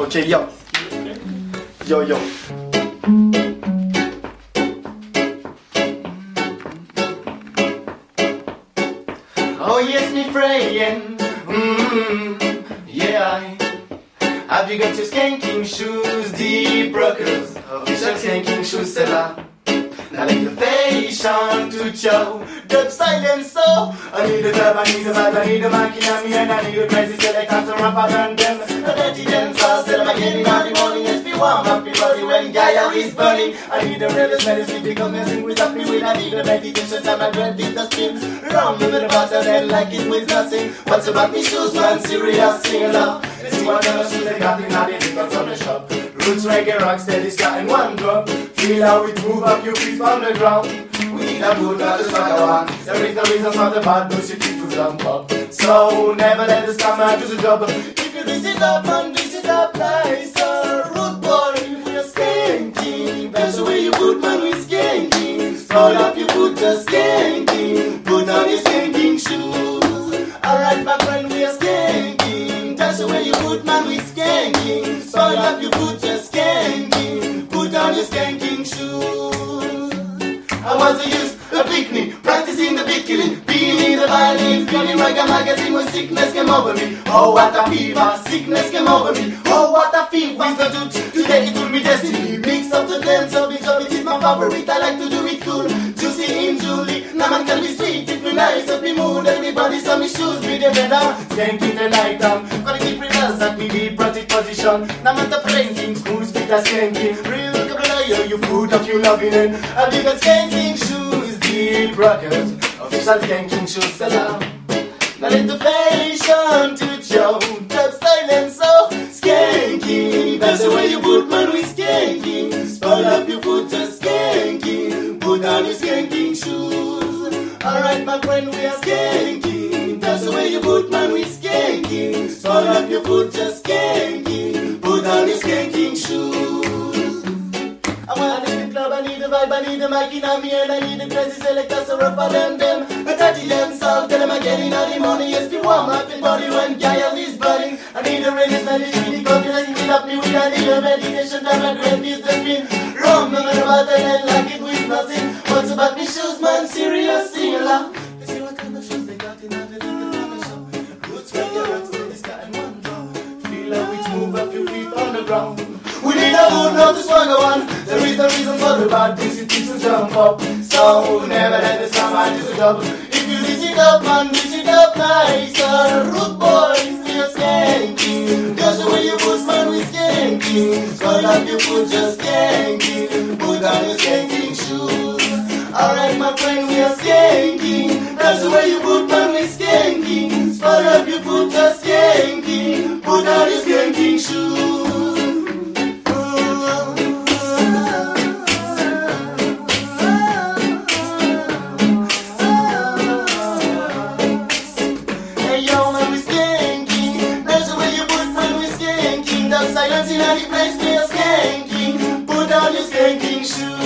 Okay, yo. Yo, yo. Oh, yes, me friend. Mm, yeah. Have you got your skanking shoes, deep rockers? Official skanking shoes seller. Now let the fashion to show Dub silence so I need a dub, I need a vibe, I need a mic in me And I need a crazy selector to rap around them when Gaia is burning. I need a realist medicine because sing with me. With I need a meditation time I dread it the spin. Rum in the bottle then like it with nothing. What's about me shoes, man, serious, along See what kind of shoes they got in the because from the shop. Roots reggae rock steady sky in one drop. Feel how it move up your feet from the ground. We need a good not like a one There is no reason for the bad bullshit to jump up. So never let us come to the double If you this it up and this it up nicer Root Roll up your foot just skanking Put on your skanking shoes. Alright my friend, we are skanking That's the way you put man, we skanking Roll up your foot just skanking Put on your skanking shoes. I was a youth, a picnic, practicing the beat killing, being in the violin, feeling like a magazine when sickness came over me. Oh, what a fever, sickness came over me. Oh, what a fever, wisdom to, to take it to me destiny. Mix up the dance, so so it is my favorite. I like to do juicy. Now man can be sweet if we nice, up me mood. Everybody saw me shoes, be the better. Skanking the night down, gotta keep reverse at me deep project position. Now man the painting, smooth speed a skanking. Real Yo, you food up, you loving it. I've got skanking shoes, deep rockers. Official skanking shoes seller. Now let the fashion to my friend, we are skanking. That's the way you put man with skanking. Spoil up your foot just skanking. Put on your skanking shoes. I wanna leave the club, I need a vibe, I need a mic in me and I need a crazy selector so rougher than them. A dirty them salt, tell them again in the morning. Yes, be warm up in body when Gaia is burning. I need a rainy medicine, because you like it up me with I need a meditation time, I great feel the spin. Rum, no matter what, I the ground. We need a mood, not to swagger one. There is no reason for the bad things it to jump up. So never let the summer just a double. If you dish it up, man, dish it up nicer. Root boys, we are skanking. Cause the way you push, man, we skanking. Swell up your foot, just skanking. Put on your skanking shoes. Alright, my friend, we are skanking. That's the way you put, man, we skanking. Swell up your foot, just skanking. Silence in the place, are skanking. Put on your skanking shoes.